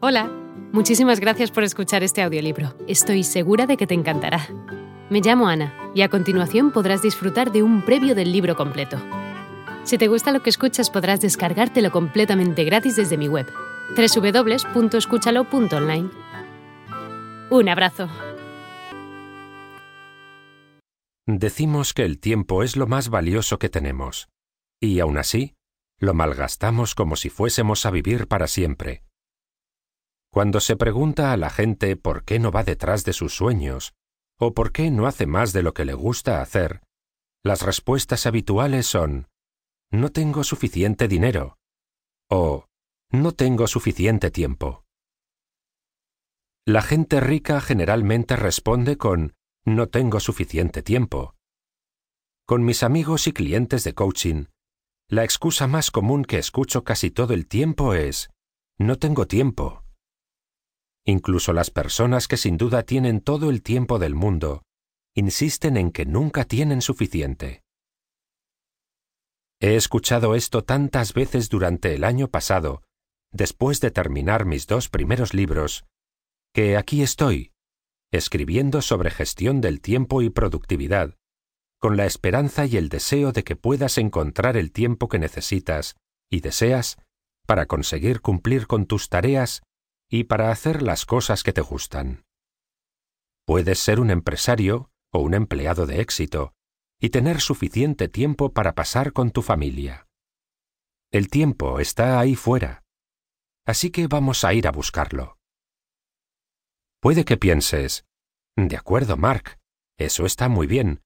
Hola, muchísimas gracias por escuchar este audiolibro. Estoy segura de que te encantará. Me llamo Ana y a continuación podrás disfrutar de un previo del libro completo. Si te gusta lo que escuchas podrás descargártelo completamente gratis desde mi web, www.escúchalo.online. Un abrazo. Decimos que el tiempo es lo más valioso que tenemos, y aún así, lo malgastamos como si fuésemos a vivir para siempre. Cuando se pregunta a la gente por qué no va detrás de sus sueños, o por qué no hace más de lo que le gusta hacer, las respuestas habituales son no tengo suficiente dinero o no tengo suficiente tiempo. La gente rica generalmente responde con no tengo suficiente tiempo. Con mis amigos y clientes de coaching, la excusa más común que escucho casi todo el tiempo es no tengo tiempo. Incluso las personas que sin duda tienen todo el tiempo del mundo insisten en que nunca tienen suficiente. He escuchado esto tantas veces durante el año pasado, después de terminar mis dos primeros libros, que aquí estoy, escribiendo sobre gestión del tiempo y productividad, con la esperanza y el deseo de que puedas encontrar el tiempo que necesitas y deseas para conseguir cumplir con tus tareas y para hacer las cosas que te gustan. Puedes ser un empresario o un empleado de éxito y tener suficiente tiempo para pasar con tu familia. El tiempo está ahí fuera, así que vamos a ir a buscarlo. Puede que pienses, de acuerdo, Mark, eso está muy bien,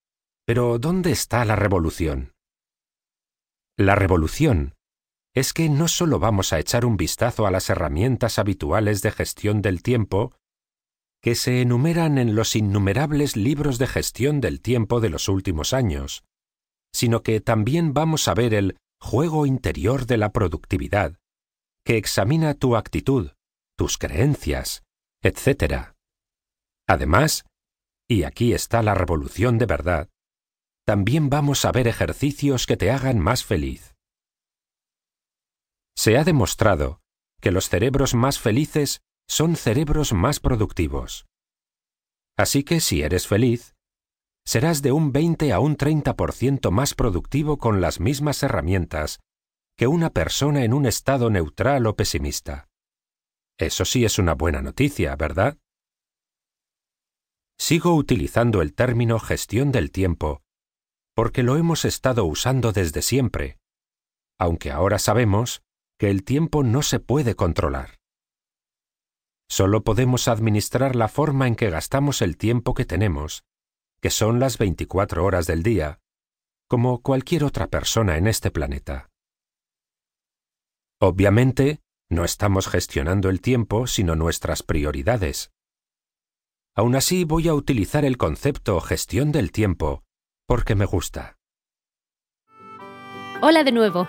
pero ¿dónde está la revolución? La revolución es que no solo vamos a echar un vistazo a las herramientas habituales de gestión del tiempo, que se enumeran en los innumerables libros de gestión del tiempo de los últimos años, sino que también vamos a ver el juego interior de la productividad, que examina tu actitud, tus creencias, etc. Además, y aquí está la revolución de verdad, también vamos a ver ejercicios que te hagan más feliz. Se ha demostrado que los cerebros más felices son cerebros más productivos. Así que si eres feliz, serás de un 20 a un 30% más productivo con las mismas herramientas que una persona en un estado neutral o pesimista. Eso sí es una buena noticia, ¿verdad? Sigo utilizando el término gestión del tiempo porque lo hemos estado usando desde siempre, aunque ahora sabemos que el tiempo no se puede controlar. Solo podemos administrar la forma en que gastamos el tiempo que tenemos, que son las 24 horas del día, como cualquier otra persona en este planeta. Obviamente, no estamos gestionando el tiempo sino nuestras prioridades. Aún así voy a utilizar el concepto gestión del tiempo porque me gusta. Hola de nuevo.